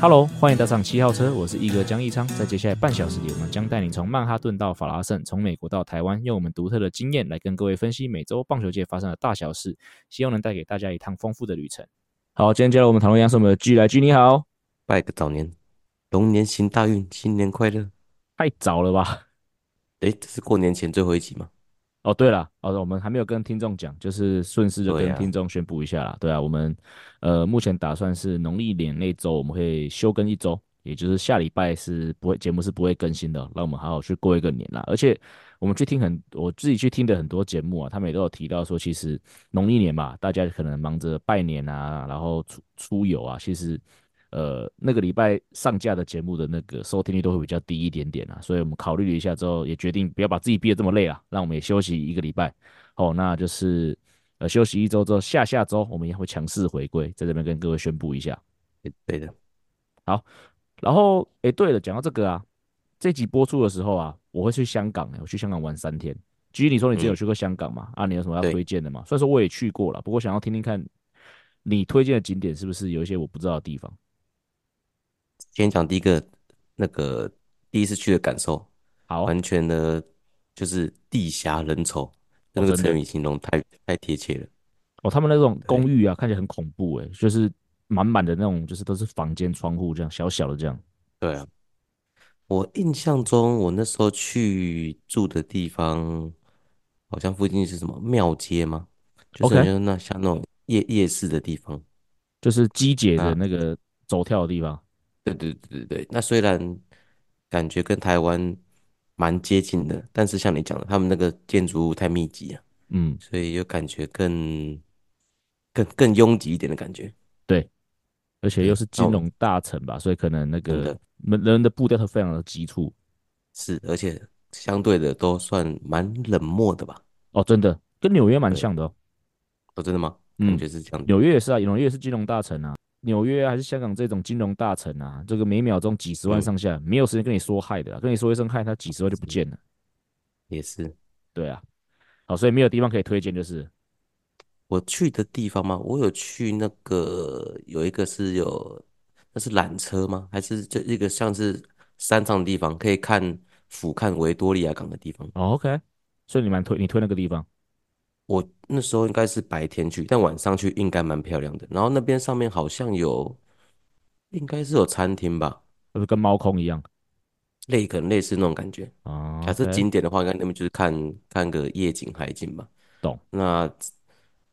Hello，欢迎搭上七号车，我是一哥江一昌。在接下来半小时里，我们将带你从曼哈顿到法拉盛，从美国到台湾，用我们独特的经验来跟各位分析美洲棒球界发生的大小事，希望能带给大家一趟丰富的旅程。好，今天加入我们讨论一样是我们的 G 来 G，你好，拜个早年，龙年行大运，新年快乐。太早了吧？诶，这是过年前最后一集吗？哦，对了，哦，我们还没有跟听众讲，就是顺势就跟听众宣布一下啦。对啊，对啊，我们呃目前打算是农历年那周我们会休更一周，也就是下礼拜是不会节目是不会更新的，让我们好好去过一个年啦。而且我们去听很我自己去听的很多节目啊，他们也都有提到说，其实农历年嘛，大家可能忙着拜年啊，然后出出游啊，其实。呃，那个礼拜上架的节目的那个收听率都会比较低一点点啊，所以我们考虑了一下之后，也决定不要把自己逼得这么累啊，让我们也休息一个礼拜。哦，那就是呃休息一周之后，下下周我们也会强势回归，在这边跟各位宣布一下。对的，好。然后，哎，对了，讲到这个啊，这集播出的时候啊，我会去香港，我去香港玩三天。至于你说你之前有去过香港吗？嗯、啊，你有什么要推荐的吗？虽然说我也去过了，不过想要听听看你推荐的景点是不是有一些我不知道的地方。先讲第一个，那个第一次去的感受，好，完全的，就是地狭人稠，哦、那个成语形容太太贴切了。哦，他们那种公寓啊，看起来很恐怖诶，就是满满的那种，就是都是房间窗户这样，小小的这样。对啊，我印象中我那时候去住的地方，好像附近是什么庙街吗？就是那像那种夜夜市的地方，就是机姐的那个走跳的地方。对对对对对，那虽然感觉跟台湾蛮接近的，但是像你讲的，他们那个建筑物太密集了，嗯，所以又感觉更更更拥挤一点的感觉。对，而且又是金融大城吧，所以可能那个人人的步调都非常的急促。是，而且相对的都算蛮冷漠的吧？哦，真的，跟纽约蛮像的哦。哦，真的吗？嗯，感觉是这样。纽约也是啊，纽约也是金融大城啊。纽约还是香港这种金融大城啊，这个每秒钟几十万上下，嗯、没有时间跟你说嗨的，跟你说一声嗨，他几十万就不见了。也是，对啊，好，所以没有地方可以推荐，就是我去的地方吗？我有去那个有一个是有，那是缆车吗？还是就一个像是山上的地方，可以看俯瞰维多利亚港的地方？哦，OK，所以你蛮推，你推那个地方。我那时候应该是白天去，但晚上去应该蛮漂亮的。然后那边上面好像有，应该是有餐厅吧，就是跟猫空一样，类可能类似那种感觉。哦，假设景点的话，应该那边就是看看个夜景海景吧。懂。那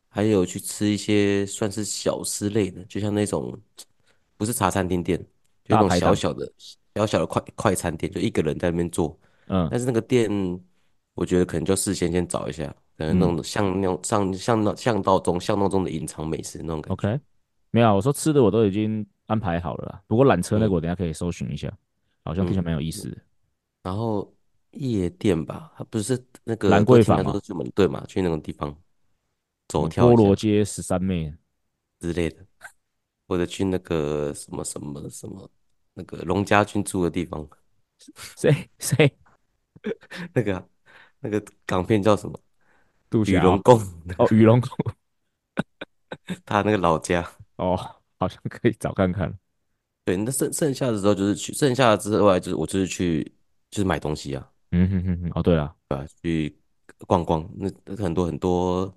还有去吃一些算是小吃类的，就像那种不是茶餐厅店，就那种小小的小小的快快餐店，就一个人在那边做。嗯。但是那个店，我觉得可能就事先先找一下。呃，那种像那种像像那巷道中巷道中的隐藏美食那种感觉。OK，没有，我说吃的我都已经安排好了啦。不过缆车那个我等下可以搜寻一下，嗯、好像听起来蛮有意思的、嗯。然后夜店吧，它不是那个兰桂坊吗？对嘛，去那种地方走跳。菠萝街十三妹之类的，或者去那个什么什么什么那个龙家军住的地方。谁 谁？那个、啊、那个港片叫什么？雨龙宫哦，雨龙宫，他那个老家哦，好像可以找看看。对，那剩剩下的时候就是去，剩下的之外就是我就是去，就是买东西啊。嗯哼哼哼，哦对了，对吧？去逛逛，那很多很多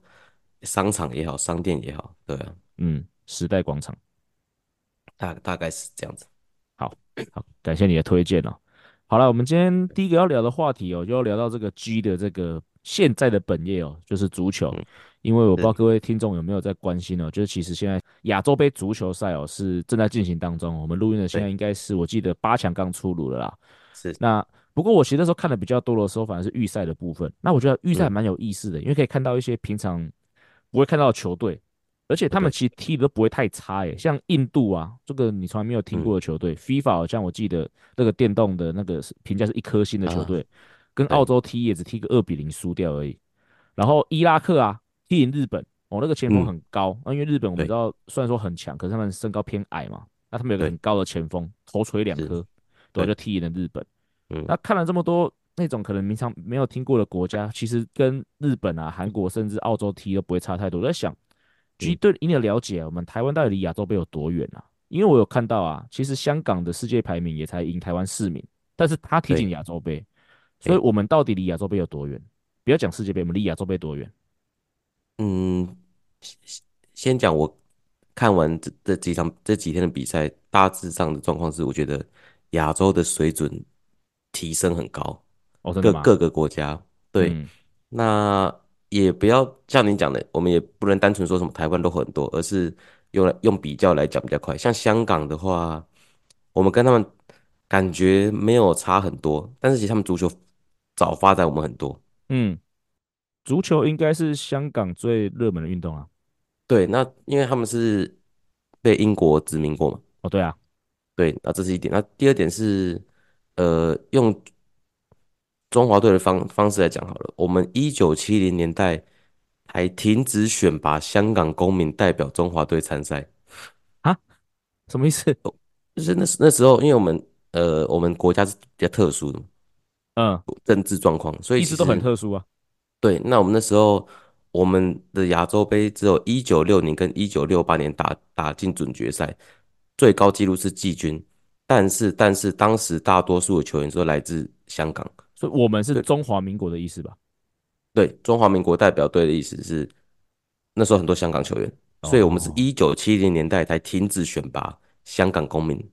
商场也好，商店也好，对啊。嗯，时代广场，大大概是这样子。好，好，感谢你的推荐哦。好了，我们今天第一个要聊的话题哦，就要聊到这个 G 的这个。现在的本业哦，就是足球，因为我不知道各位听众有没有在关心哦，就是其实现在亚洲杯足球赛哦是正在进行当中，我们录音的现在应该是我记得八强刚出炉了啦。是，那不过我其实那时候看的比较多的时候，反而是预赛的部分。那我觉得预赛蛮有意思的，因为可以看到一些平常不会看到的球队，而且他们其实踢的都不会太差诶，像印度啊，这个你从来没有听过的球队，FIFA 好像我记得那个电动的那个评价是一颗星的球队。跟澳洲踢也只踢个二比零输掉而已，然后伊拉克啊踢赢日本，哦，那个前锋很高，那、因为日本我们知道虽然说很强，可是他们身高偏矮嘛，那他们有个很高的前锋，头锤两颗，对，就踢赢了日本。嗯，那看了这么多那种可能平常没有听过的国家，其实跟日本啊、韩国甚至澳洲踢都不会差太多。我在想，其实对以你的了解，我们台湾到底离亚洲杯有多远啊？因为我有看到啊，其实香港的世界排名也才赢台湾四名，但是他踢进亚洲杯，所以我们到底离亚洲杯有多远？不要讲世界杯，我们离亚洲杯多远？嗯，先讲我看完这这几场这几天的比赛，大致上的状况是，我觉得亚洲的水准提升很高，哦、各各个国家对、嗯，那也不要像你讲的，我们也不能单纯说什么台湾都很多，而是用来用比较来讲比较快。像香港的话，我们跟他们感觉没有差很多，但是其实他们足球早发展我们很多，嗯。足球应该是香港最热门的运动啊。对，那因为他们是被英国殖民过嘛。哦，对啊，对，那这是一点。那第二点是，呃，用中华队的方方式来讲好了。我们一九七零年代还停止选拔香港公民代表中华队参赛。啊？什么意思？就是那那时候，因为我们呃，我们国家是比较特殊的，嗯，政治状况，所以一直都很特殊啊。对，那我们那时候，我们的亚洲杯只有一九六零跟一九六八年打打进准决赛，最高纪录是季军，但是但是当时大多数的球员都来自香港，所以我们是中华民国的意思吧？对，中华民国代表队的意思是那时候很多香港球员，所以我们是一九七零年代才停止选拔香港公民。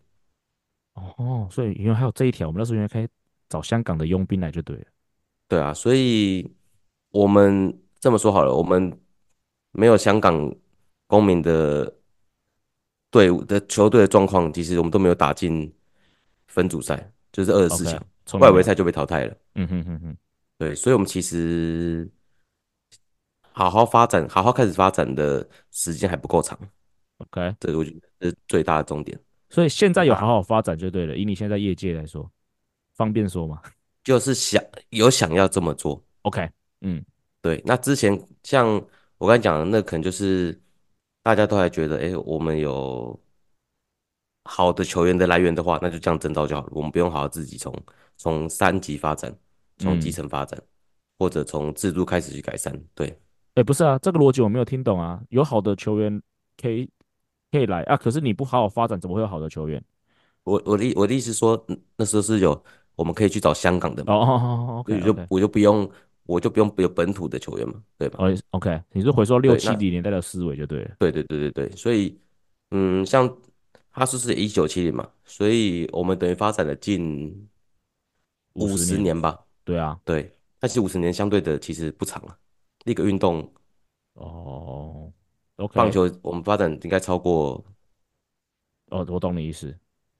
哦，所以因为还有这一条，我们那时候应该可以找香港的佣兵来就对了。对啊，所以。我们这么说好了，我们没有香港公民的队伍的球队的状况，其实我们都没有打进分组赛，就是二十四强，外围赛就被淘汰了。嗯哼哼哼，对，所以我们其实好好发展、好好开始发展的时间还不够长。OK，这个我觉得是最大的重点。所以现在有好好发展就对了。以你现在业界来说，方便说吗？就是想有想要这么做。OK。嗯，对，那之前像我刚才讲的，那可能就是大家都还觉得，哎，我们有好的球员的来源的话，那就这样征召就好了，我们不用好好自己从从三级发展，从基层发展，嗯，或者从制度开始去改善。对，哎，不是啊，这个逻辑我没有听懂啊。有好的球员可以可以来啊，可是你不好好发展，怎么会有好的球员？我我的我的意思说，那时候是有我们可以去找香港的嘛，哦哦哦，OK，就我就不用。我就不用有本土的球员嘛，对吧？哦，OK，你是回说六七零年代的思维就对了。对对对对对，所以，嗯，像哈斯是一九七零嘛，所以我们等于发展了近五十年吧。对啊，对，但是五十年相对的其实不长啊。那个运动，哦，OK，棒球我们发展应该超过。哦，我懂你意思。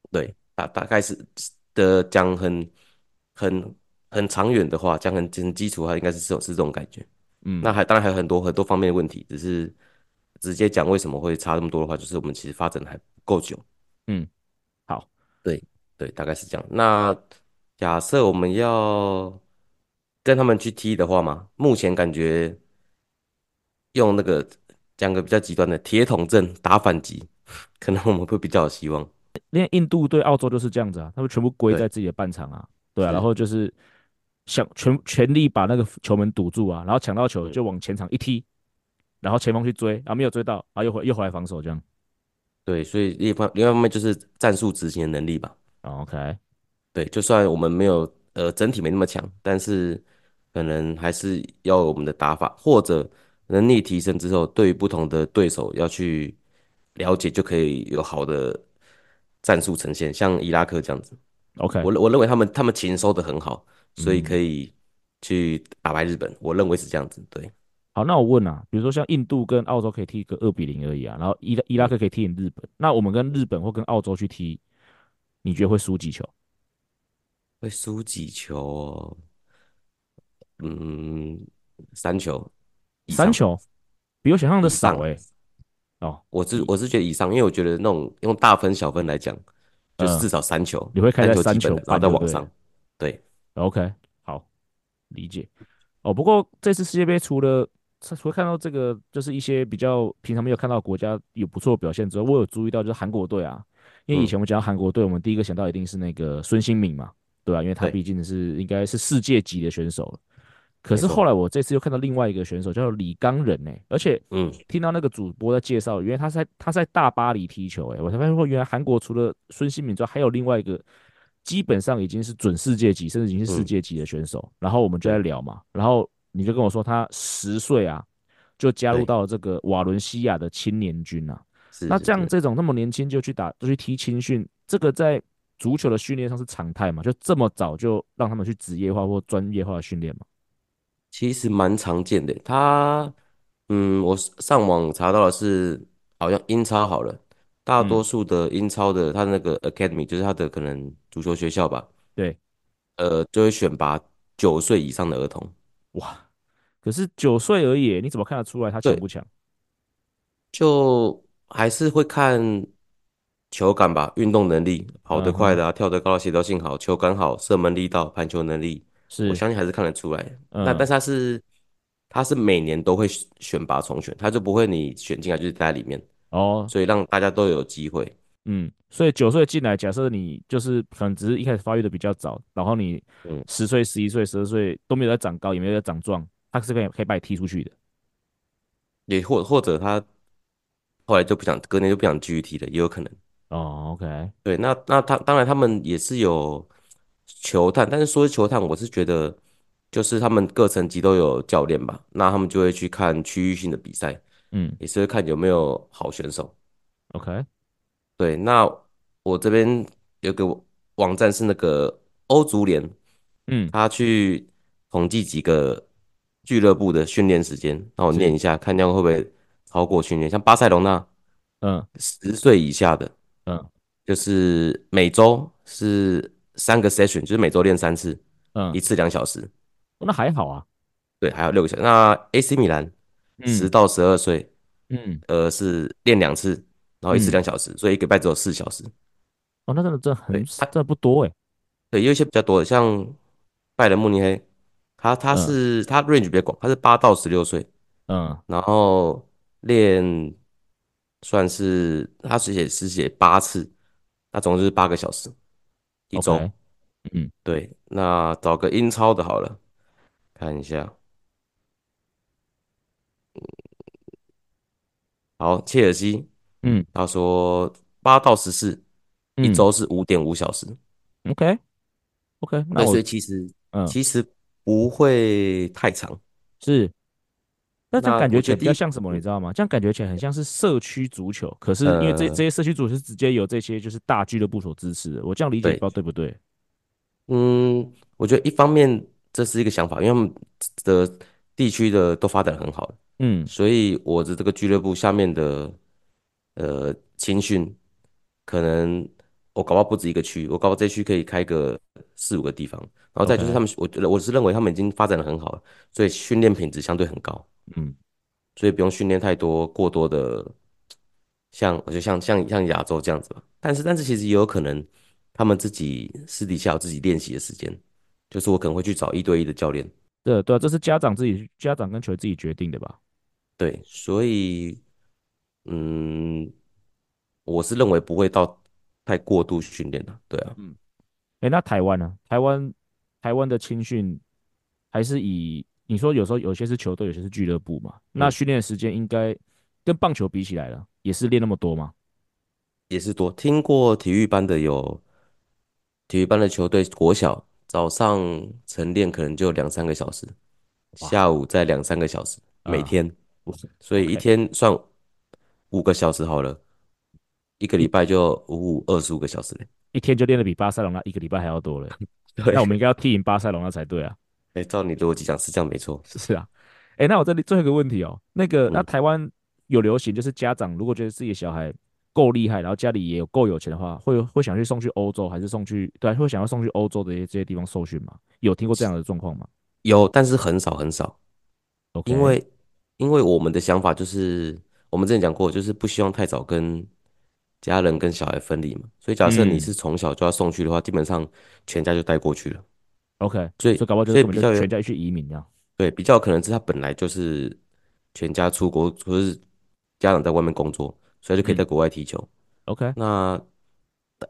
对，大大概是的讲很很。很长远的话，讲很很基础的话，应该是这种是这种感觉。嗯，那还当然还有很多很多方面的问题，只是直接讲为什么会差这么多的话，就是我们其实发展还不够久。嗯，好，对对，大概是这样。那假设我们要跟他们去踢的话嘛，目前感觉用那个讲个比较极端的铁桶阵打反击，可能我们会比较有希望。连印度对澳洲就是这样子啊，他们全部归在自己的半场啊，对，对啊，然后就是。想全全力把那个球门堵住啊，然后抢到球就往前场一踢，然后前锋去追，然后没有追到，然后又回又回来防守这样。对，所以另一方另外一方面就是战术执行的能力吧。OK，对，就算我们没有呃整体没那么强，但是可能还是要我们的打法或者能力提升之后，对于不同的对手要去了解，就可以有好的战术呈现，像伊拉克这样子。OK，我我认为他们他们琴收的很好。所以可以去打败日本，嗯，我认为是这样子。对，好，那我问啊，比如说像印度跟澳洲可以踢个二比零而已啊，然后伊拉伊拉克可以踢赢日本，那我们跟日本或跟澳洲去踢，你觉得会输几球？会输几球哦？嗯，三球，三球，比我想象的少哎，欸。哦，我是我是觉得以上，因为我觉得那种用大分小分来讲，就是至少三球，呃、你会看在三球，然后在往上。对，对，OK，好，理解。哦，不过这次世界杯除了除了看到这个，就是一些比较平常没有看到国家有不错的表现之外，我有注意到就是韩国队啊，因为以前我们讲到韩国队，我们第一个想到一定是那个孙兴慜嘛，对吧、啊？因为他毕竟是应该是世界级的选手了。可是后来我这次又看到另外一个选手叫做李刚仁诶，而且嗯，听到那个主播在介绍，原来他在他在大巴黎踢球诶，我才发现说原来韩国除了孙兴慜之外，还有另外一个基本上已经是准世界级，甚至已经是世界级的选手。嗯、然后我们就在聊嘛，然后你就跟我说他十岁啊就加入到这个瓦伦西亚的青年军啊。那这样这种那么年轻就去打就去踢青训，这个在足球的训练上是常态嘛？就这么早就让他们去职业化或专业化的训练嘛？其实蛮常见的，他，嗯，我上网查到的是，好像英超好了，大多数的英超的他那个 academy 就是他的可能足球学校吧，对，呃，就会选拔九岁以上的儿童，哇，可是九岁而已，你怎么看得出来他强不强？就还是会看球感吧，运动能力，跑得快的啊，嗯、跳得高的协调性好，球感好，射门力道，盘球能力。是，我相信还是看得出来。嗯、那但是他是，他是每年都会选拔重选，他就不会你选进来就是待在里面哦，所以让大家都有机会。嗯，所以九岁进来，假设你就是可能只是一开始发育的比较早，然后你十岁、十一岁、十二岁都没有在长高，也没有在长壮，他是可以可以把你踢出去的。也或或者他后来就不想，隔年就不想继续踢了，也有可能。哦，OK，对，那那他当然他们也是有。球探，但是说是球探，我是觉得就是他们各层级都有教练吧，那他们就会去看区域性的比赛，嗯，也是会看有没有好选手。OK，对，那我这边有个网站是那个欧足联，嗯，他去统计几个俱乐部的训练时间，让我念一下，看这样会不会超过训练。像巴塞罗那，嗯，十岁以下的，嗯，就是每周是。三个 session 就是每周练三次，嗯，一次两小时，那还好啊。对，还有六个小时。那 AC 米兰，十到十二岁，嗯，呃，是练两次，然后一次两小时，所以一个礼拜只有四小时。哦，那真的真的很，真的不多哎。对，有一些比较多的，像拜仁慕尼黑，他他是他 range 比较广，他是八到十六岁，嗯，然后练算是他是写是写八次，那总共就是八个小时。一周。嗯，对，那找个英超的好了，看一下，嗯，好，切尔西，嗯，他说八到十四，一周是五点五小时，OK，OK，那所以其实，嗯，其实不会太长，是，那这样感觉起来比较像什么，你知道吗？这样感觉起来很像是社区足球，可是因为这这些社区足球是直接由这些就是大俱乐部所支持的，我这样理解不知道对不对？嗯，我觉得一方面这是一个想法，因为他们的地区的都发展很好，嗯，所以我的这个俱乐部下面的呃青训，可能我搞不好不止一个区，我搞不好这区可以开个四五个地方，然后再就是他们，我觉得我是认为他们已经发展的很好了，所以训练品质相对很高。嗯，所以不用训练太多过多的，像我就像像像亚洲这样子吧。但是但是其实也有可能，他们自己私底下有自己练习的时间，就是我可能会去找一对一的教练。对对啊，这是家长自己家长跟球员自己决定的吧？对，所以嗯，我是认为不会到太过度训练的。对啊，嗯，哎，那台湾呢？台湾台湾的青训还是以。你说有时候有些是球队，有些是俱乐部嘛？那训练的时间应该跟棒球比起来了，也是练那么多吗？也是多。听过体育班的有，体育班的球队国小早上晨练可能就两三个小时，下午再两三个小时，每天，所以一天算五个小时好了，一个礼拜就五五二十五个小时嘞，一天就练得比巴塞隆那一个礼拜还要多了。那我们应该要踢赢巴塞隆那才对啊。哎，照你逻辑讲是这样没错，是啊。哎，那我这里最后一个问题哦，那个那台湾有流行，就是家长如果觉得自己的小孩够厉害，然后家里也有够有钱的话，会会想去送去欧洲，还是送去对，会想要送去欧洲的这些这些地方受训吗？有听过这样的状况吗？有，但是很少很少。因为因为我们的想法就是，我们之前讲过，就是不希望太早跟家人跟小孩分离嘛。所以假设你是从小就要送去的话，嗯、基本上全家就带过去了。OK，所以所以搞不好就是比较全家去移民这样。对，比较可能是他本来就是全家出国，或是家长在外面工作，所以就可以在国外踢球。嗯、OK，那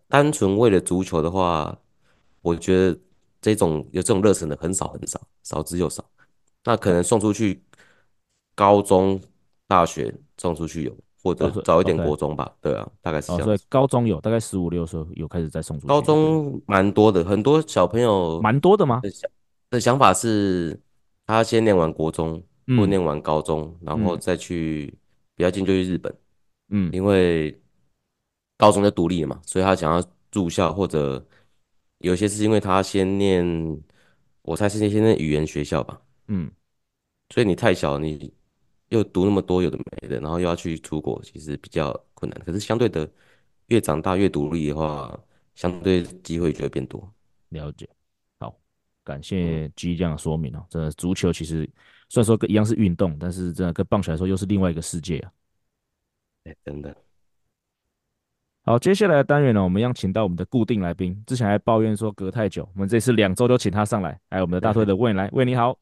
单纯为了足球的话，我觉得这种有这种热忱的很少很少，少之又少。那可能送出去高中、大学送出去有，或者早一点国中吧。哦、对啊，大概是这样、哦。所以高中有，大概十五六岁有开始在送出去。高中蛮多的，很多小朋友蛮多的吗？的想法是，他先念完国中，或念完高中，嗯、然后再去比较近就去日本。嗯，因为高中就独立了嘛，所以他想要住校，或者有些是因为他先念，我猜是先念语言学校吧。嗯，所以你太小，你又读那么多有的没的，然后又要去出国，其实比较困难。可是相对的，越长大越独立的话，相对机会就会变多。了解，好，感谢 G 这样的说明哦。这足球其实虽然说跟一样是运动，但是真的跟棒球来说又是另外一个世界啊。哎，真的。好，接下来的单元呢，我们要请到我们的固定来宾，之前还抱怨说隔太久，我们这次两周都请他上来。来，我们的大队的魏来，魏你好。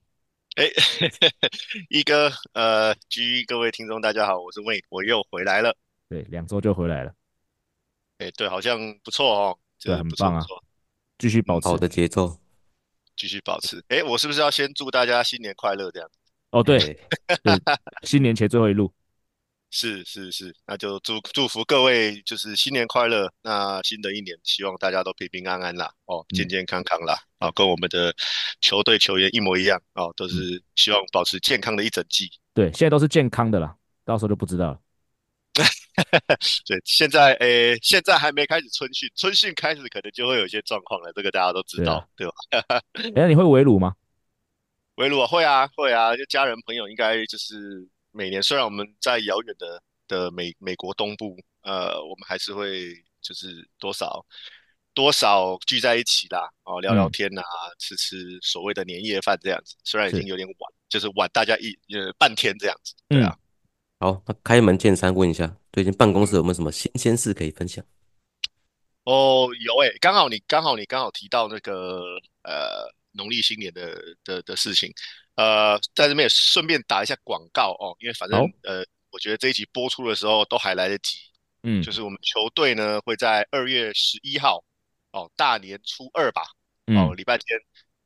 哎，一哥，呃，G，各位听众，大家好，我是 Wayne，我又回来了。对，两周就回来了。哎，对，好像不错哦，这个，很棒啊，继续保持好的节奏，继续保持。哎，我是不是要先祝大家新年快乐这样？哦，对，对，新年前最后一路。是是是，那就祝祝福各位，就是新年快乐。那新的一年，希望大家都平平安安啦，哦，健健康康啦，啊、嗯哦，跟我们的球队球员一模一样，哦，都是希望保持健康的一整季。对，现在都是健康的啦，到时候就不知道了。对，现在诶、欸，现在还没开始春训，春训开始可能就会有一些状况了，这个大家都知道，对吧？哎，你会围炉吗？围炉啊，会啊，会啊，就家人朋友应该就是。每年虽然我们在遥远的的美美国东部，呃，我们还是会就是多少多少聚在一起啦，哦，聊聊天呐、啊嗯，吃吃所谓的年夜饭这样子。虽然已经有点晚，是就是晚大家一呃半天这样子，对啊。嗯、好，那开门见山问一下，最近办公室有没有什么新鲜事可以分享？哦，有诶、欸，刚好你刚好你刚好提到那个呃农历新年的的的事情。呃，在这边也顺便打一下广告哦，因为反正呃，我觉得这一集播出的时候都还来得及。嗯，就是我们球队呢会在二月十一号哦，大年初二吧，哦，礼拜天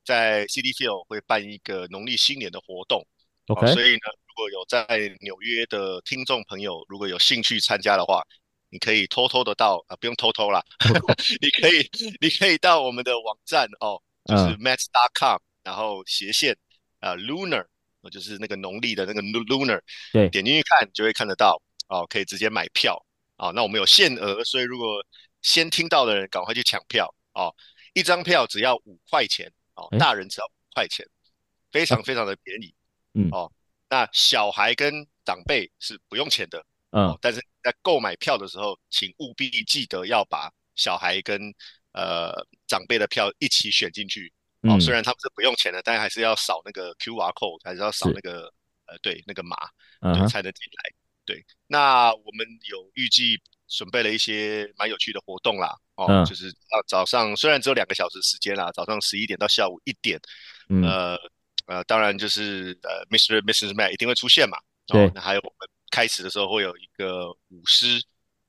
在 Citi Field 会办一个农历新年的活动。OK，哦，所以呢，如果有在纽约的听众朋友，如果有兴趣参加的话，你可以偷偷的到啊，不用偷偷啦，你可以你可以到我们的网站哦，就是 Mets.com，然后斜线。啊、uh,，Lunar，就是那个农历的那个 Lunar，对，点进去看就会看得到哦，可以直接买票哦。那我们有限额，所以如果先听到的人赶快去抢票哦。一张票只要五块钱哦，大人只要五块钱，非常非常的便宜。嗯哦，那小孩跟长辈是不用钱的。嗯、哦，但是在购买票的时候，请务必记得要把小孩跟呃长辈的票一起选进去。哦，虽然他们是不用钱的，但还是要扫那个 QR code，还是要扫那个呃，对，那个码，对，才能进来。对，那我们有预计准备了一些蛮有趣的活动啦。哦，嗯、就是早上虽然只有两个小时时间啦，早上十一点到下午一点。嗯、呃呃，当然就是呃，Mr. Mrs. Matt 一定会出现嘛。对、哦，那还有我们开始的时候会有一个舞狮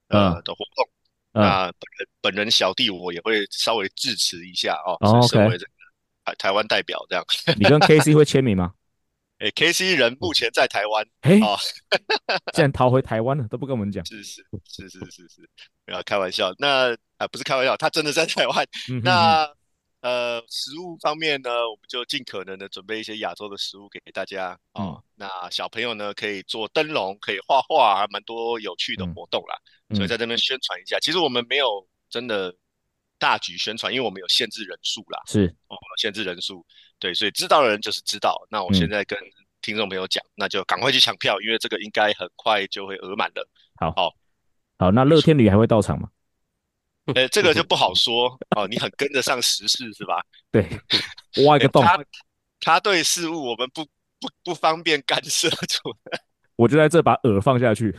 呃、嗯、的活动。那本人本人小弟我也会稍微致辞一下哦。哦，OK。台台湾代表这样，你跟 KC 会签名吗？哎、欸、，KC 人目前在台湾，哎、欸，哦，竟然逃回台湾了，都不跟我们讲。是是是是是是，不要开玩笑。那啊、呃，不是开玩笑，他真的在台湾。嗯、那呃，食物方面呢，我们就尽可能的准备一些亚洲的食物给大家啊、哦嗯。那小朋友呢，可以做灯笼，可以画画，还蛮多有趣的活动啦。嗯、所以在这边宣传一下、嗯，其实我们没有真的。大举宣传，因为我们有限制人数啦，是哦，限制人数，对，所以知道的人就是知道。那我现在跟听众朋友讲、嗯，那就赶快去抢票，因为这个应该很快就会额满了。好，好，好，那乐天旅还会到场吗？呃，这个就不好说哦，你很跟得上时事是吧？对，挖一个洞。他他对事物我们不不不方便干涉住，我就在这把饵放下去。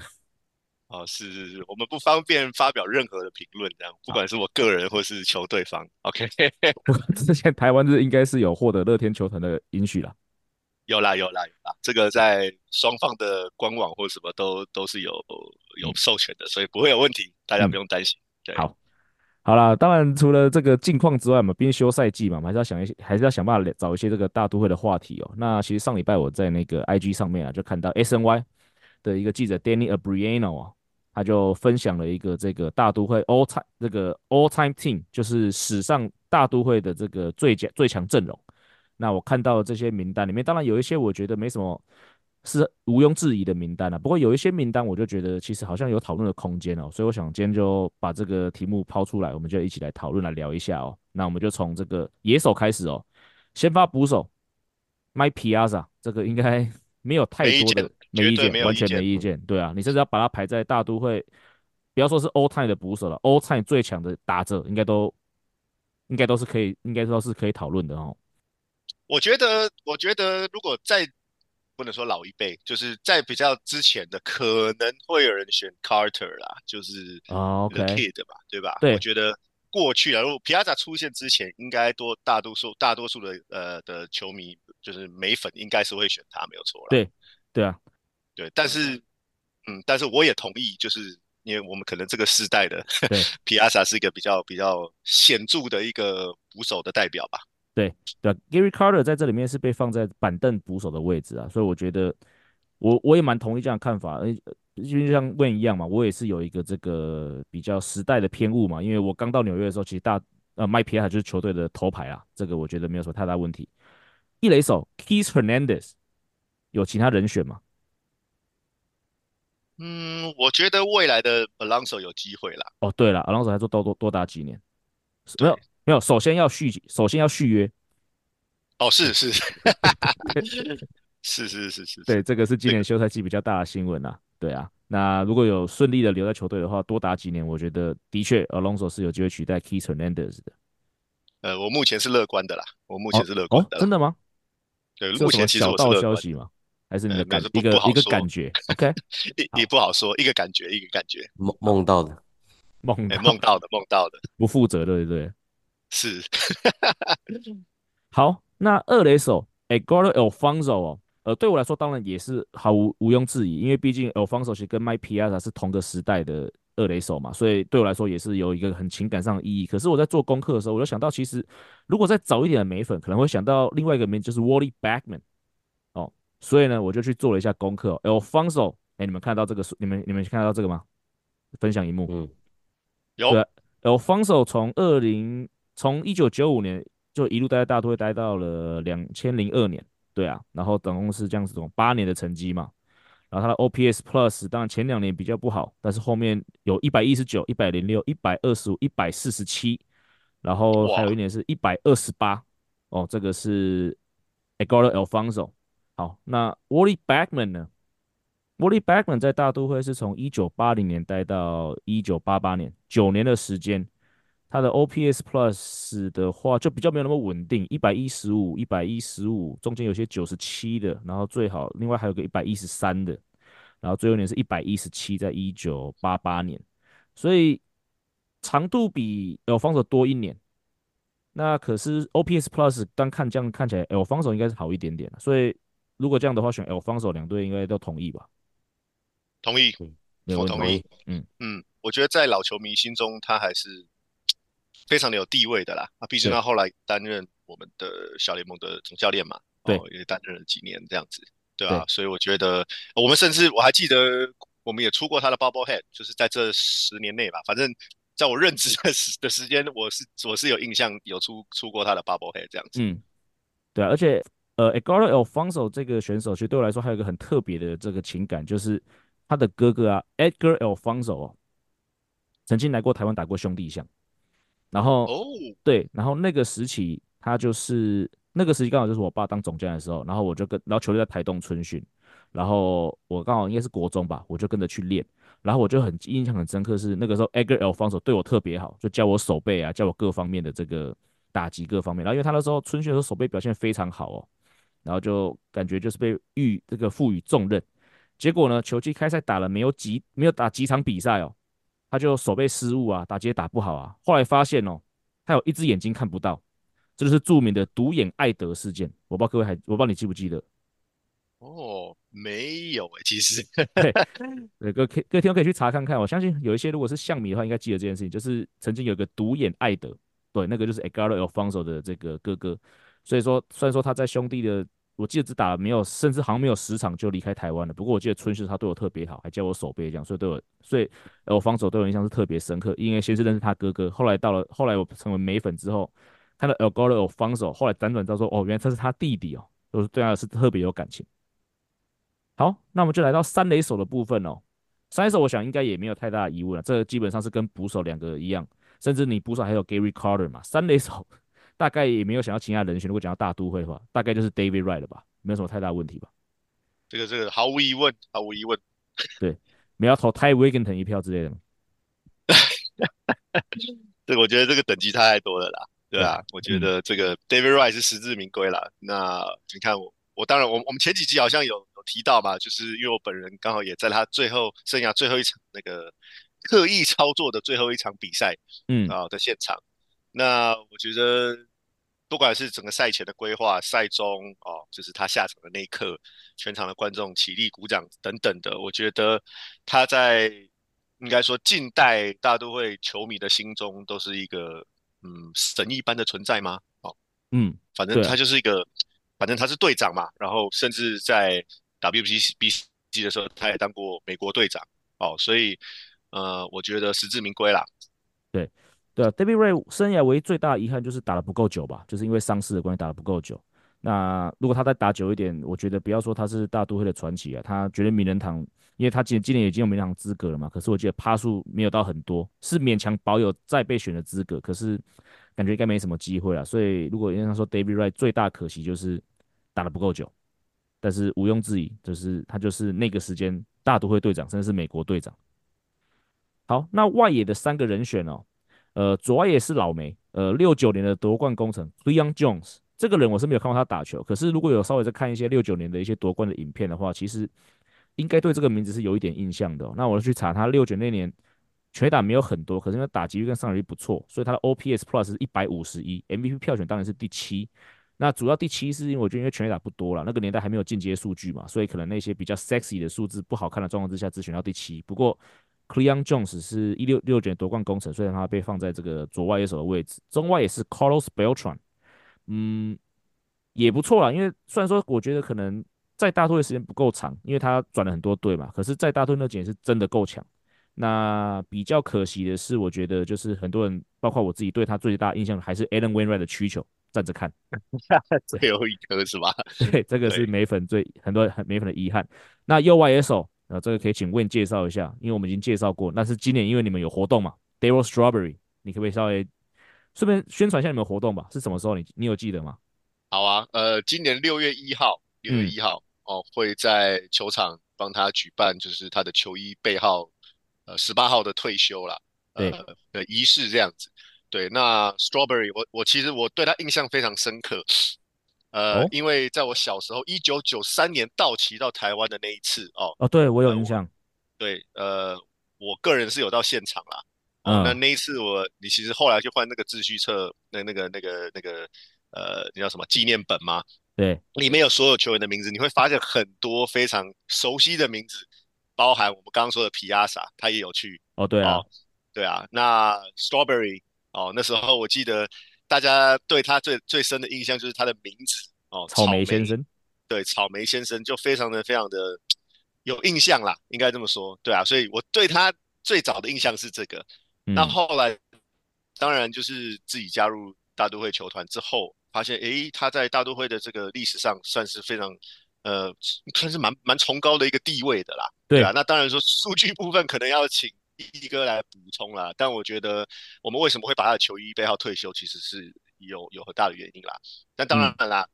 哦，是是是，我们不方便发表任何的评论，这样，不管是我个人或是球队方。OK，之前台湾是应该是有获得乐天球团的允许啦。有啦有啦有啦，这个在双方的官网或什么都都是有有授权的，所以不会有问题，大家不用担心。嗯、对，好，好啦，当然除了这个近况之外嘛，边休赛季嘛，我们还是要想一些，还是要想办法找一些这个大都会的话题哦。那其实上礼拜我在那个 IG 上面啊，就看到 SNY 的一个记者 Danny Abriano 啊，他就分享了一个这个大都会 All Time 这个 All Time Team，就是史上大都会的这个最佳最强阵容。那我看到这些名单里面，当然有一些我觉得没什么是毋庸置疑的名单啊。不过有一些名单，我就觉得其实好像有讨论的空间哦。所以我想今天就把这个题目抛出来，我们就一起来讨论来聊一下哦。那我们就从这个野手开始哦。先发捕手，Mike Piazza，这个应该没有太多的没意见，完全没意见。对啊，你甚至要把它排在大都会，不要说是 All Time 的捕手了，All Time 最强的打者，应该都应该都是可以，应该都是可以讨论的哦。我觉得，我觉得如果在不能说老一辈，就是在比较之前的，可能会有人选 Carter 啦，就是啊 Kid 吧，对吧？对，我觉得过去啊，如果皮亚扎出现之前，应该多大多数大多数的呃的球迷就是美粉应该是会选他，没有错了。对，对啊，对，但是嗯，但是我也同意，就是因为我们可能这个时代的皮亚萨是一个比较比较显著的一个捕手的代表吧。对对，Gary Carter 在这里面是被放在板凳捕手的位置啊，所以我觉得我我也蛮同意这样的看法，因为，就像 Wayne 一样嘛，我也是有一个这个比较时代的偏误嘛，因为我刚到纽约的时候，其实大呃 Mike Piazza 就是球队的头牌啊，这个我觉得没有什么太大问题。一垒手 Keith Hernandez 有其他人选吗？嗯，我觉得未来的 Alonso 有机会啦。哦，对了，Alonso 还做多多多打几年，没有。没有，首先要续，首先要续约。哦，是是 是，是是是是，对，这个是今年休赛季比较大的新闻啊。对啊，那如果有顺利的留在球队的话，多打几年，我觉得的确，Alonso 是有机会取代 Keith Hernandez 的。呃，我目前是乐观的啦，我目前是乐观的。哦，真的吗？对，目前其实我是乐观的。小道消息吗？还是你的感一个一个感觉？OK，也不好说，一个感觉，一个感觉。梦梦到的，梦梦到的，梦到的，不负责的，对不对？是，好，那二雷手 Edgardo Alfonzo 哦，呃，对我来说当然也是毫无毋庸置疑，因为毕竟 Alfonzo 其实跟 Mike Piazza 是同个时代的二雷手嘛，所以对我来说也是有一个很情感上的意义。可是我在做功课的时候，我就想到，其实如果再早一点的美粉可能会想到另外一个名，就是 Wally Backman 哦，所以呢，我就去做了一下功课哦。Alfonzo，哎，你们看到这个数，你们你们看到这个吗？分享一幕，嗯，有。Alfonzo 从二零从一九九五年就一路待在大都会，待到了两千零二年，对啊，然后总共是这样子，这种八年的成绩嘛。然后他的 OPS Plus 当然前两年比较不好，但是后面有一百一十九、一百零六、一百二十五、一百四十七，然后还有一年是一百二十八。哦，这个是 Edgardo Alfonzo。好，那 Wally Backman 呢？Wally Backman 在大都会是从一九八零年待到一九八八年，九年的时间。他的 OPS Plus 的话就比较没有那么稳定，一百一十五、一百一十五，中间有些九十七的，然后最好另外还有个一百一十三的，然后最后年是一百一十七，在一九八八年，所以长度比 Alfonzo 多一年。那可是 OPS Plus 单看这样看起来，Alfonzo 应该是好一点点，所以如果这样的话，选 Alfonzo 两队应该都同意吧？同意，我同意。嗯。嗯，我觉得在老球迷心中，他还是。非常的有地位的啦，啊，毕竟他后来担任我们的小联盟的总教练嘛，对，哦、也担任了几年这样子，对啊，对，所以我觉得我们甚至我还记得，我们也出过他的 Bubble Head，就是在这十年内吧，反正在我任职的时的时间，我是我是有印象有出出过他的 bubble head 这样子，嗯，对啊，而且呃，Edgardo Alfonzo 这个选手其实对我来说还有一个很特别的这个情感，就是他的哥哥啊，Edgar Alfonzo 哦，曾经来过台湾打过兄弟象。然后，oh. 对，然后那个时期，他就是那个时期刚好就是我爸当总教练的时候，然后我就跟，然后球队在台东春训，然后我刚好应该是国中吧，我就跟着去练，然后我就很印象很深刻是那个时候，Edgar Alfonzo 对我特别好，就教我手背啊，教我各方面的这个打击各方面，然后因为他那时候春训的时候手背表现非常好哦，然后就感觉就是被予这个赋予重任，结果呢，球季开赛打了没有几没有打几场比赛哦。他就手背失误啊，打击打不好啊。后来发现哦，他有一只眼睛看不到，这就是著名的独眼艾德事件。我不知道各位还，我不知道你记不记得？哦，没有诶，其实，对，各各位听众可以去查看看。我相信有一些如果是象迷的话，应该记得这件事情，就是曾经有个独眼艾德，对，那个就是 Edgardo Alfonso 的这个哥哥。所以说，虽然说他在兄弟的，我记得只打了没有，甚至好像没有十场就离开台湾了。不过我记得春训他对我特别好，还教我守备这样，所以对我，所以 Alfonso 对我印象是特别深刻。因为先是认识他哥哥，后来到了后来我成为美粉之后，看到 Edgardo Alfonso，后来辗转到说，哦，原来他是他弟弟哦，我对他是特别有感情。好，那我们就来到三垒手的部分哦。三垒手，我想应该也没有太大的疑问了。这基本上是跟捕手两个一样，甚至你捕手还有 Gary Carter 嘛。三垒手大概也没有想要其他人选。如果讲到大都会的话，大概就是 David Wright 了吧，没有什么太大问题吧？这个这个毫无疑问，毫无疑问。对，没有要投 Ty Wigginton 一票之类的吗？这个我觉得这个等级差太多了啦。对啊，我觉得这个 David Wright 是实至名归啦。那你看我，我当然我我们前几集好像有。提到嘛，就是因为我本人刚好也在他最后生涯最后一场那个刻意操作的最后一场比赛，嗯啊的现场。那我觉得不管是整个赛前的规划、赛中哦，就是他下场的那一刻，全场的观众起立鼓掌等等的，我觉得他在应该说近代大都会球迷的心中都是一个嗯神一般的存在吗？哦，嗯，反正他就是一个，反正他是队长嘛，然后甚至在 WBC 的时候，他也当过美国队长哦，所以呃，我觉得实至名归啦。对，对啊，David Ray 生涯唯一最大的遗憾就是打得不够久吧，就是因为伤势的关系打得不够久。那如果他再打久一点，我觉得不要说他是大都会的传奇啊，他绝对名人堂，因为他今今年已经有名人堂资格了嘛。可是我记得趴数没有到很多，是勉强保有再被选的资格，可是感觉应该没什么机会了。所以如果应该说 David Ray 最大可惜就是打得不够久。但是毋庸置疑，就是他就是那个时间大都会队长，甚至是美国队长。好，那外野的三个人选哦，呃，左外野是老梅，呃，六九年的夺冠功臣 l e o n Jones，这个人我是没有看过他打球，可是如果有稍微在看一些六九年的一些夺冠的影片的话，其实应该对这个名字是有一点印象的。那我去查他六九那年全打没有很多，可是因为打击率跟上垒率不错，所以他的 OPS Plus 是一百五十一，MVP 票选当然是第七。那主要第七是因为我觉得因为全垒打不多了，那个年代还没有进阶数据嘛，所以可能那些比较 sexy 的数字不好看的状况之下，只选到第七。不过 Cleon Jones 是一六六九夺冠功臣，所以让他被放在这个左外野手的位置。中外也是 Carlos Beltran，嗯，也不错啦。因为虽然说我觉得可能在大都会时间不够长，因为他转了很多队嘛，可是，在大都会那几年是真的够强。那比较可惜的是，我觉得就是很多人，包括我自己，对他最大印象还是 Alan Wainwright 的曲球。站着看，最后一颗是吧？对，这个是美粉最很多很美粉的遗憾。那右外野手，呃，这个可以请 Win 介绍一下，因为我们已经介绍过。那是今年因为你们有活动嘛，Darryl Strawberry，你可不可以稍微顺便宣传一下你们活动吧？是什么时候？你你有记得吗？好啊，呃，今年六月一号，六月一号、嗯、哦，会在球场帮他举办，就是他的球衣背号，呃，十八号的退休了，呃，的仪式这样子。对，那 Strawberry，我我其实我对他印象非常深刻，呃，哦、因为在我小时候，一九九三年道奇到台湾的那一次，哦，哦，对我有印象，呃、对，呃，我个人是有到现场啦，嗯、呃，那那一次我，你其实后来就换那个秩序册，那那个那个那个，呃，那叫什么纪念本吗？对，里面有所有球员的名字，你会发现很多非常熟悉的名字，包含我们刚刚说的皮亚萨，他也有去，哦，对啊，哦、对啊，那 Strawberry。哦，那时候我记得大家对他最最深的印象就是他的名字哦，草莓先生，对，草莓先生就非常的非常的有印象啦，应该这么说，对啊，所以我对他最早的印象是这个。嗯、那后来当然就是自己加入大都会球团之后，发现诶，他在大都会的这个历史上算是非常呃，算是蛮蛮崇高的一个地位的啦，对，对啊。那当然说数据部分可能要请。一哥来补充啦，但我觉得我们为什么会把他的球衣背号退休，其实是有有很大的原因啦。但当然啦，嗯、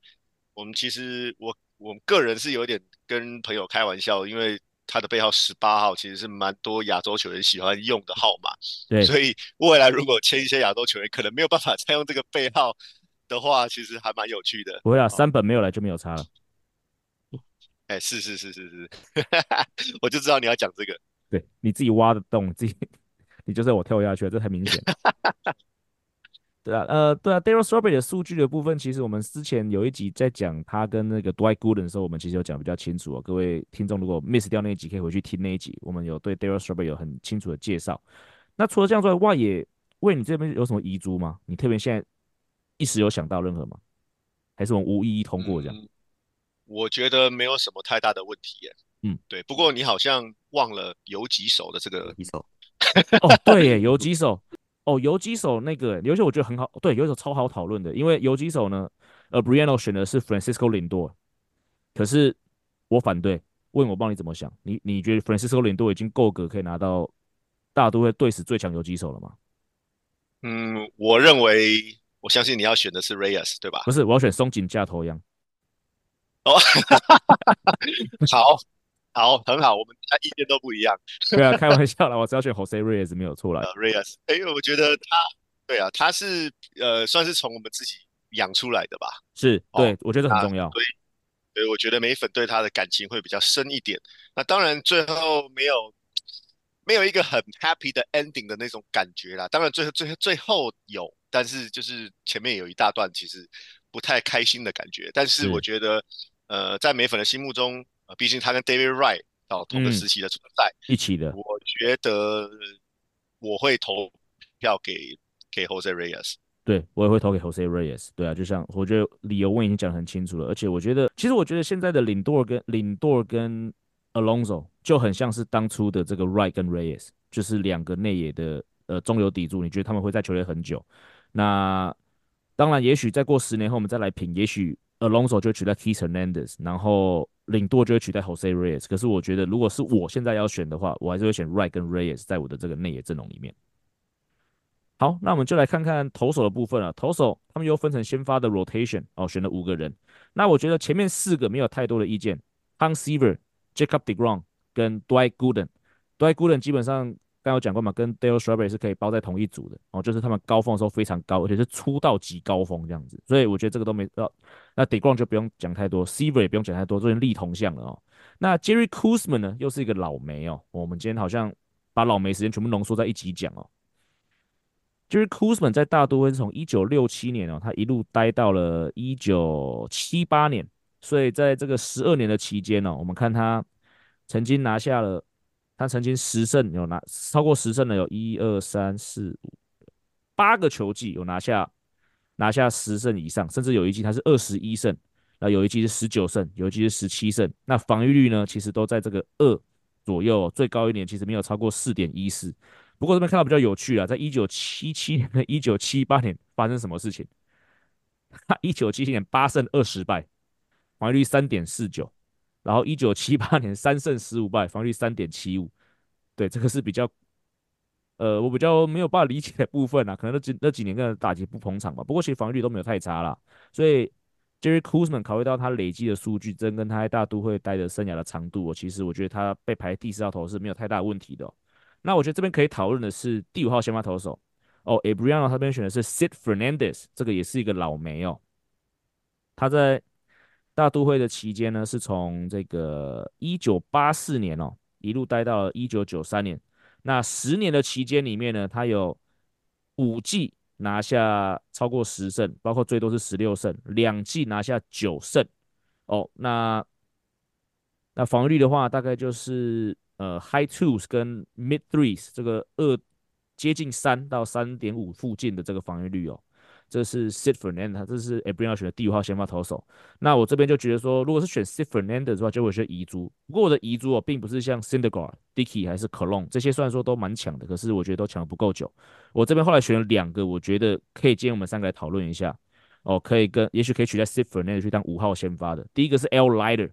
我们其实我我个人是有点跟朋友开玩笑，因为他的背号十八号其实是蛮多亚洲球员喜欢用的号码，对，所以未来如果签一些亚洲球员，可能没有办法再用这个背号的话，其实还蛮有趣的。不会啊，三本没有来就没有差了。哎、欸，是是是是是，我就知道你要讲这个。对，你自己挖的洞，自己你就算我跳下去了，这太明显。对啊，呃，对啊，Darryl Strawberry 的数据的部分，其实我们之前有一集在讲他跟那个 Dwight Gooden 的时候，我们其实有讲比较清楚哦。各位听众如果 miss 掉那一集，可以回去听那一集，我们有对 Darryl Strawberry 有很清楚的介绍。那除了这样之外，外野为你这边有什么遗珠吗？你特别现在一时有想到任何吗？还是我们无一一通过这样？嗯，我觉得没有什么太大的问题耶。嗯，对。不过你好像忘了游击手的这个一手。哦，对耶，游击手。哦，游击手那个，尤其我觉得很好，对，有一首超好讨论的，因为游击手呢，呃，Briano 选的是 Francisco Lindor，可是我反对，问我帮你怎么想？你你觉得 Francisco Lindor 已经够格可以拿到大都会队史最强游击手了吗？嗯，我认为，我相信你要选的是 Reyes，对吧？不是，我要选松井架头一样。哦，好。好，很好，我们大家意见都不一样。对啊，开玩笑啦，我只要选 Jose Reyes 没有错啦。Reyes，哎，我觉得他，对啊，他是呃，算是从我们自己养出来的吧？是，对、哦、我觉得很重要。对，对，我觉得美粉对他的感情会比较深一点。那当然，最后没有没有一个很 happy 的 ending 的那种感觉啦。当然，最后最后最后有，但是就是前面有一大段其实不太开心的感觉。但是我觉得，呃，在美粉的心目中。呃，毕竟他跟 David Wright 到同个时期的存在，嗯，一起的，我觉得我会投票给给 Jose Reyes。对，我也会投给 Jose Reyes。对啊，就像我觉得理由我已经讲得很清楚了，而且我觉得，其实我觉得现在的领舵跟领舵跟 Alonso 就很像是当初的这个 Wright 跟 Reyes，就是两个内野的呃中流砥柱。你觉得他们会在球队很久？那当然，也许再过十年后我们再来评，也许 Alonso 就取代 Keith Hernandez，然后。领舵就会取代 Jose Reyes，可是我觉得如果是我现在要选的话，我还是会选 Wright 跟 Reyes 在我的这个内野阵容里面。好，那我们就来看看投手的部分啊。投手他们又分成先发的 rotation 哦，选了五个人。那我觉得前面四个没有太多的意见，Hank Seaver、Jacob deGrom 跟 Dwight Gooden。Dwight Gooden 基本上。刚有讲过嘛，跟 Darryl Strawberry 是可以包在同一组的哦，就是他们高峰的时候非常高，而且是出道即高峰这样子，所以我觉得这个都没要。那 deGrom 就不用讲太多，Seaver 也不用讲太多，这是立同向了哦。那 Jerry Koosman 呢，又是一个老梅哦，我们今天好像把老梅时间全部浓缩在一起讲哦。Jerry Koosman 在大都会是从一九六七年哦，他一路待到了一九七八年，所以在这个十二年的期间呢，我们看他曾经拿下了。他曾经十胜有拿超过十胜的有一二三四五八个球季有拿下拿下十胜以上，甚至有一季他是二十一胜，那有一季是十九胜，有一季是十七胜。那防御率呢，其实都在这个二左右，最高一点其实没有超过四点一四。不过这边看到比较有趣啊，在一九七七年、一九七八年发生什么事情？他 一九七七年八胜二十败，防御率三点四九。然后一九七八年三胜十五败，防御率三点七五，对，这个是比较，呃，我比较没有办法理解的部分啊，可能那几那几年跟打击不捧场吧。不过其实防御率都没有太差啦，所以 Jerry Koosman 考虑到他累积的数据，真跟他在大都会待的生涯的长度，我其实我觉得他被排第四号投是没有太大问题的。那我觉得这边可以讨论的是第五号先发投手哦，Abriano 他这边选的是 Sid Fernandez，这个也是一个老梅哦，他在。大都会的期间呢，是从这个一九八四年哦，一路待到了一九九三年。那十年的期间里面呢，他有五季拿下超过十胜，包括最多是十六胜，两季拿下九胜。哦，那那防御率的话，大概就是呃 high twos 跟 mid threes 这个二接近三到三点五附近的这个防御率哦。这是 Sid Fernandez，这是 Abrino 选的第五号先发投手。那我这边就觉得说，如果是选 Sid Fernandez 的话，就会选遗珠。不过我的遗珠哦，并不是像 Syndergaard、Dickey 还是 Colon 这些，虽然说都蛮强的，可是我觉得都抢的不够久。我这边后来选了两个，我觉得可以建议我们三个来讨论一下。哦，可以跟，也许可以取代 Sid Fernandez 去当五号先发的。第一个是 Al Leiter。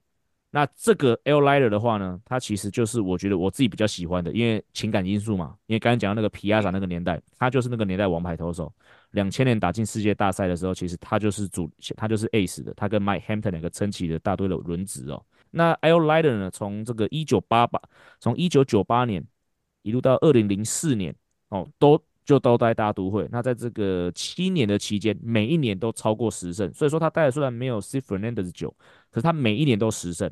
那这个 Al Leiter 的话呢，他其实就是我觉得我自己比较喜欢的，因为情感因素嘛。因为刚刚讲到那个皮亚萨那个年代，他就是那个年代王牌投手。两千年打进世界大赛的时候，其实他就是主，他就是 ace 的，他跟 Mike Hampton 两个撑起的大队的轮值哦。那 Al Leiter 呢，从这个一九八八，从一九九八年一路到二零零四年哦，都就都待大都会。那在这个七年的期间，每一年都超过十胜，所以说他待的虽然没有 s i f e r n a n d e z 久，可是他每一年都十胜。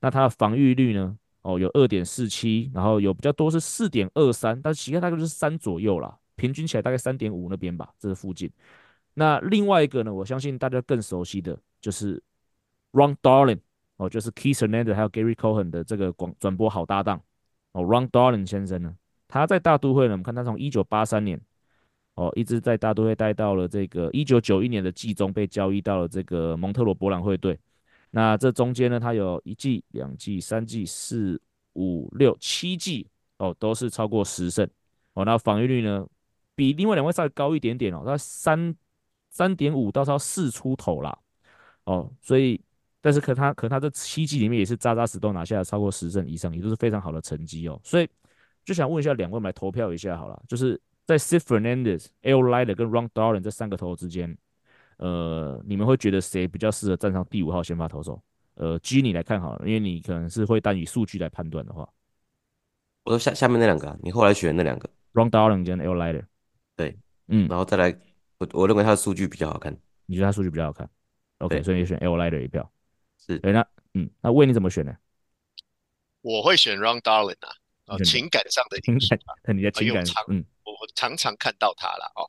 那他的防御率呢？哦，有二点四七，然后有比较多是四点二三，但其他大概就是三左右啦，平均起来大概三点五那边吧，这是附近。那另外一个呢，我相信大家更熟悉的就是 Ron Darling 哦，就是 Keith Hernandez 还有 Gary Cohen 的这个广转播好搭档哦，Ron Darling 先生呢，他在大都会呢，我们看他从一九八三年哦，一直在大都会待到了这个一九九一年的季中被交易到了这个蒙特罗博览会队。那这中间呢，他有一季、两季、三季、四五六七季哦，都是超过十胜哦。那防御率呢，比另外两位稍微高一点点哦，他三三点五到超四出头啦哦。所以，但是可他可他这七季里面也是扎扎实都拿下了超过十胜以上，也都是非常好的成绩哦。所以就想问一下两位，我们来投票一下好了，就是在 s i f Fernandez、L. Leiter 跟 Ron Darling 这三个投手之间。呃，你们会觉得谁比较适合站上第五号先发投手？呃，G 你来看好了，因为你可能是会单以数据来判断的话。我说下下面那两个，你后来选的那两个，Ron Darling 跟 L. Leiter。对，嗯，然后再来，我我认为他的数据比较好看。你觉得他数据比较好看？OK，所以你选 L. Leiter 一票。是，对，那嗯，那魏你怎么选呢？我会选 Ron Darling 啊，呃，情感上的 情感，你的情感，嗯，我我常常看到他了哦。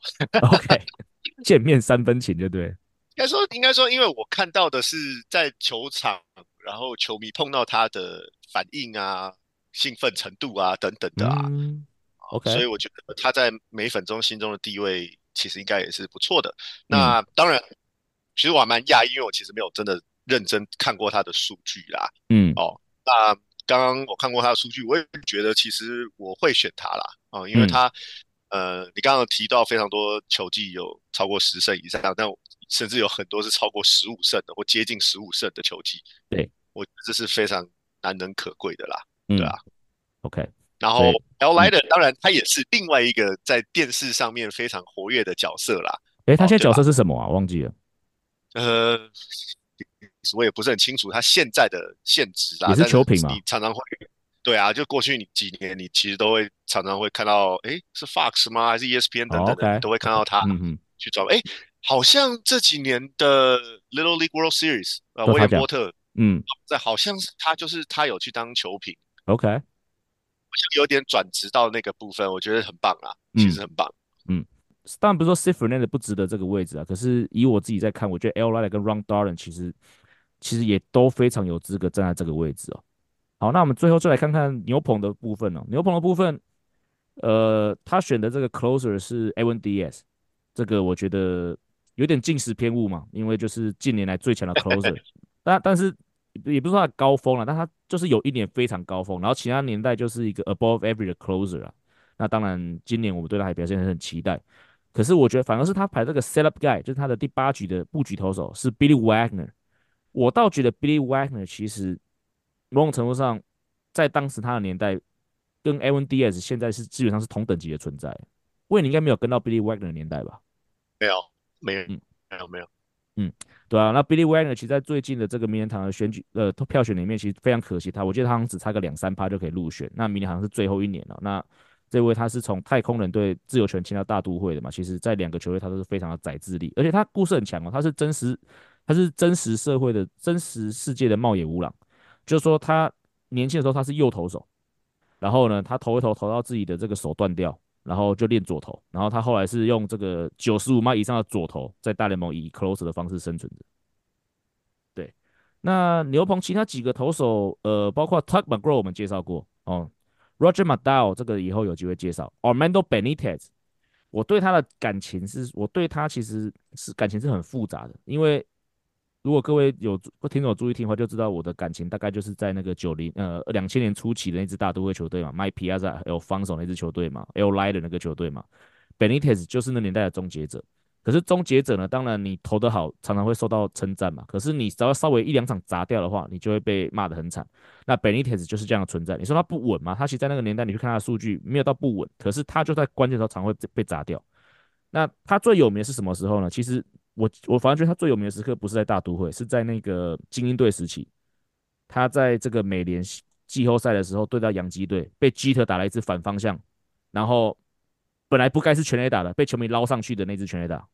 OK。见面三分情，就对。应该说，应该说，因为我看到的是在球场，然后球迷碰到他的反应啊、兴奋程度啊等等的啊。嗯、OK，所以我觉得他在美粉中心中的地位其实应该也是不错的。那、嗯、当然，其实我还蛮讶异，因为我其实没有真的认真看过他的数据啦。嗯，哦，那刚刚我看过他的数据，我也觉得其实我会选他啦。啊、哦，因为他。嗯呃，你刚刚提到非常多球技有超过十胜以上，但甚至有很多是超过十五胜的或接近十五胜的球技。对，我觉得这是非常难能可贵的啦。嗯、对啊，OK。然后 L. Leiter 当然他也是另外一个在电视上面非常活跃的角色啦。诶，他现在角色是什么啊？忘记了。呃，我也不是很清楚他现在的现职啊。也是球评嘛？你常常会。对啊，就过去你几年，你其实都会常常会看到，哎，是 Fox 吗？还是 ESPN 等等的，oh. 都会看到他去找。哎、嗯，好像这几年的 Little League World Series，呃，威廉波特，嗯，在好像是他，就是他有去当球评。OK，好像有点转职到那个部分，我觉得很棒啊，其实很棒。嗯，当然不是说 Sid Fernandez 不值得这个位置啊，可是以我自己在看，我觉得 L. Leiter 跟 Ron Darling 其实其实也都非常有资格站在这个位置哦。好，那我们最后就来看看牛棚的部分哦。牛棚的部分，呃，他选的这个 closer 是 Edwin Diaz，这个我觉得有点近视偏误嘛，因为就是近年来最强的 closer，但但是也不是说他高峰了，但他就是有一年非常高峰，然后其他年代就是一个 above average 的 closer 啊。那当然，今年我们对他还表现很期待，可是我觉得反而是他排这个 setup guy，就是他的第八局的布局投手是 Billy Wagner，我倒觉得 Billy Wagner 其实。某种程度上，在当时他的年代，跟 Edwin Diaz 现在是基本上是同等级的存在。喂，你应该没有跟到 Billy Wagner 的年代吧？没有，没有，嗯，没有，没有，嗯，对啊。那 Billy Wagner 其实在最近的这个名人堂的选举呃票选里面，其实非常可惜他，我记得他好像只差个两三趴就可以入选。那明年好像是最后一年了。那这位他是从太空人队自由权签到大都会的嘛？其实，在两个球队他都是非常的宰制力，而且他故事很强哦。他是真实，他是真实社会的真实世界的茂野吾郎。就是说，他年轻的时候他是右投手，然后呢，他投一投投到自己的这个手断掉，然后就练左投，然后他后来是用这个九十五迈以上的左投，在大联盟以 close 的方式生存着。对，那牛棚其他几个投手，呃，包括 Tug McGraw 我们介绍过哦，Roger McDowell 这个以后有机会介绍，Armando Benitez，我对他的感情是，我对他其实是感情是很复杂的，因为。如果各位有听众注意听的话，就知道我的感情大概就是在那个九零呃两千年初期的那支大都会球队嘛，My Piazza 还有防守那支球队嘛，L. Leiter 的那个球队嘛，Benitez 就是那年代的终结者。可是终结者呢，当然你投得好，常常会受到称赞嘛。可是你只要稍微一两场砸掉的话，你就会被骂得很惨。那 Benitez 就是这样的存在。你说他不稳吗？他其实在那个年代，你去看他的数据，没有到不稳，可是他就在关键时候常会被砸掉。那他最有名是什么时候呢？其实。我我反而觉得他最有名的时刻不是在大都会，是在那个精英队时期。他在这个美联季后赛的时候对到洋基队，被基特打了一支反方向，然后本来不该是全垒打的，被球迷捞上去的那支全垒打。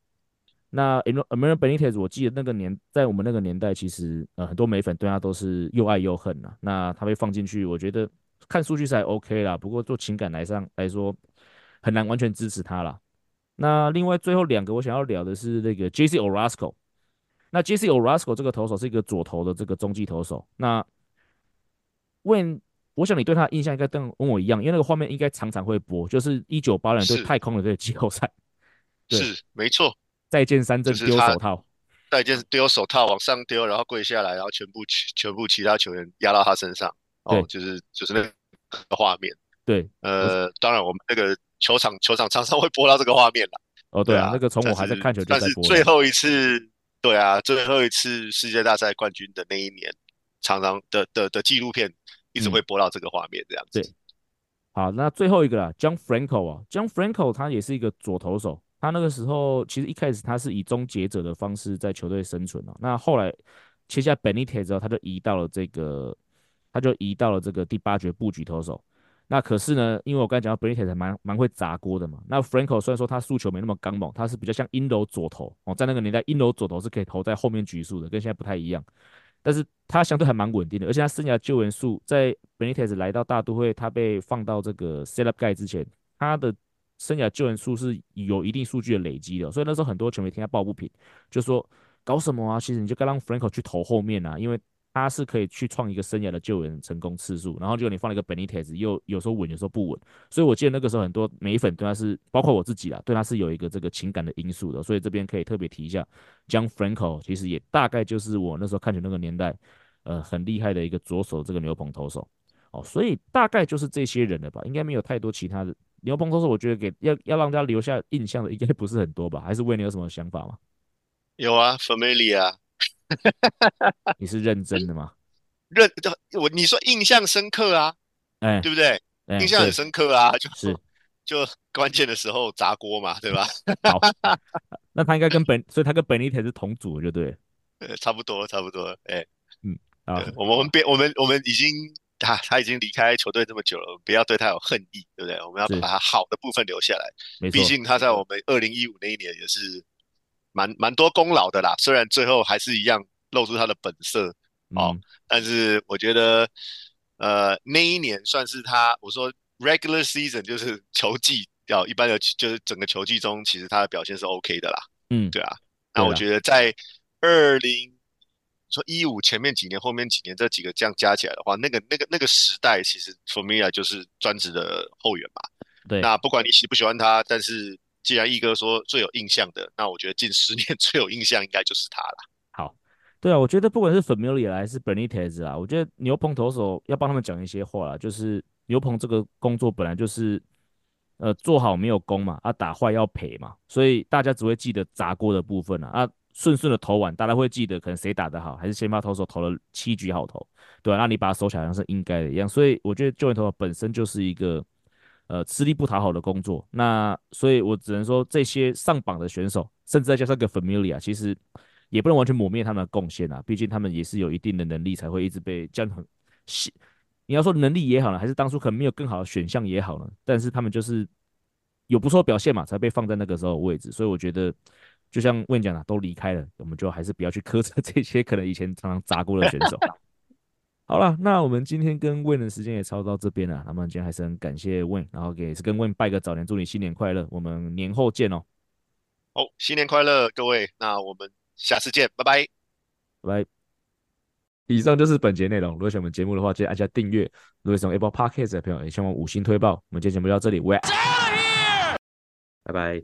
那 Emmanuel Benitez，我记得那个年在我们那个年代，其实呃很多美粉对他都是又爱又恨呐。那他被放进去，我觉得看数据是还 OK 啦，不过做情感来上来说很难完全支持他啦。那另外最后两个我想要聊的是那个 J.C. Orasco。那 J.C. Orasco 这个投手是一个左投的这个中继投手。那问，我想你对他的印象应该跟跟我一样，因为那个画面应该常常会播，就是一九八零对太空人队季后赛。是，没错。再见三振丢手套。再见丢手套往上丢，然后跪下来，然后全部全部其他球员压到他身上。哦，就是就是那个画面。对，呃，当然我们那个球场 球场常常会播到这个画面了。哦，对啊，那个从我还在看球就在播。但是最后一次，对啊，最后一次世界大赛冠军的那一年，常常的的的纪录片一直会播到这个画面这样子。对，好，那最后一个啦，John Franco 啊，John Franco 他也是一个左投手。他那个时候其实一开始他是以终结者的方式在球队生存啊，那后来切下 Benitez 之后，他就移到了这个，他就移到了这个第八局布局投手。那可是呢，因为我刚才讲到 Benitez 还蛮蛮会砸锅的嘛。那 Franco 虽然说他速球没那么刚猛，他是比较像阴柔左投哦，在那个年代阴柔左投是可以投在后面局数的，跟现在不太一样。但是他相对还蛮稳定的，而且他生涯救援数在 Benitez 来到大都会，他被放到这个 Setup Guy 之前，他的。生涯救援数是有一定数据的累积的，所以那时候很多球迷听他抱不平，就说搞什么啊？其实你就该让 Franco 去投后面啊，因为他是可以去创一个生涯的救援成功次数。然后结果你放了一个 Benitez，又有时候稳，有时候不稳。所以我记得那个时候很多美粉对他是，包括我自己啊，对他是有一个这个情感的因素的。所以这边可以特别提一下，John Franco 其实也大概就是我那时候看球那个年代，呃，很厉害的一个左手这个牛棚投手。哦，所以大概就是这些人了吧，应该没有太多其他的。牛棚投手我觉得给要要让大家留下印象的，应该不是很多吧？还是为你有什么想法吗？有啊，Familia，你是认真的吗？认我你说印象深刻啊，哎、欸，对不对？欸、印象很深刻啊，就是就关键的时候砸锅嘛，对吧？好，那他应该跟本，所以他跟 Benitez 是同组，就对，呃，差不多，差不多，哎、欸，嗯，啊，我们别，我们我们已经。他他已经离开球队这么久了，不要对他有恨意，对不对？我们要把他好的部分留下来。毕竟他在我们二零一五那一年也是蛮蛮多功劳的啦。虽然最后还是一样露出他的本色哦、嗯，但是我觉得呃那一年算是他我说 regular season 就是 球季要一般的就是整个球季中，其实他的表现是 OK 的啦。嗯，对啊。那我觉得在二零。说一五前面几年，后面几年这几个这样加起来的话，那个那个那个时代其实 Familia 就是专职的后援嘛。对，那不管你喜不喜欢他，但是既然一哥说最有印象的，那我觉得近十年 最有印象应该就是他了。好，对啊，我觉得不管是 Familia 还是 Benitez 啊，我觉得牛棚投手要帮他们讲一些话啦，就是牛棚这个工作本来就是呃做好没有功嘛，啊打坏要赔嘛，所以大家只会记得砸锅的部分啊。啊顺顺的投完，大家会记得可能谁打得好，还是先发投手投了七局好投，对、啊？那你把它收起来，好像是应该的一样。所以我觉得救援投手本身就是一个呃吃力不讨好的工作。那所以我只能说，这些上榜的选手，甚至再加上个 Familia，其实也不能完全抹灭他们的贡献啊。毕竟他们也是有一定的能力，才会一直被这样很。是你要说能力也好呢，还是当初可能没有更好的选项也好呢？但是他们就是有不错表现嘛，才被放在那个时候的位置。所以我觉得。就像问讲的，都离开了，我们就还是不要去苛责这些可能以前常常砸锅的选手。好了，那我们今天跟 Win 的时间也超到这边了，那么今天还是很感谢 Win，然后也是跟 Win 拜个早年，祝你新年快乐，我们年后见哦。好，新年快乐，各位，那我们下次见，拜拜，拜拜。以上就是本节内容，如果喜欢我们节目的话，记得按下订阅。如果喜欢 Apple Podcast 的朋友，也希望五星推爆。我们今天节目就到这里，拜拜。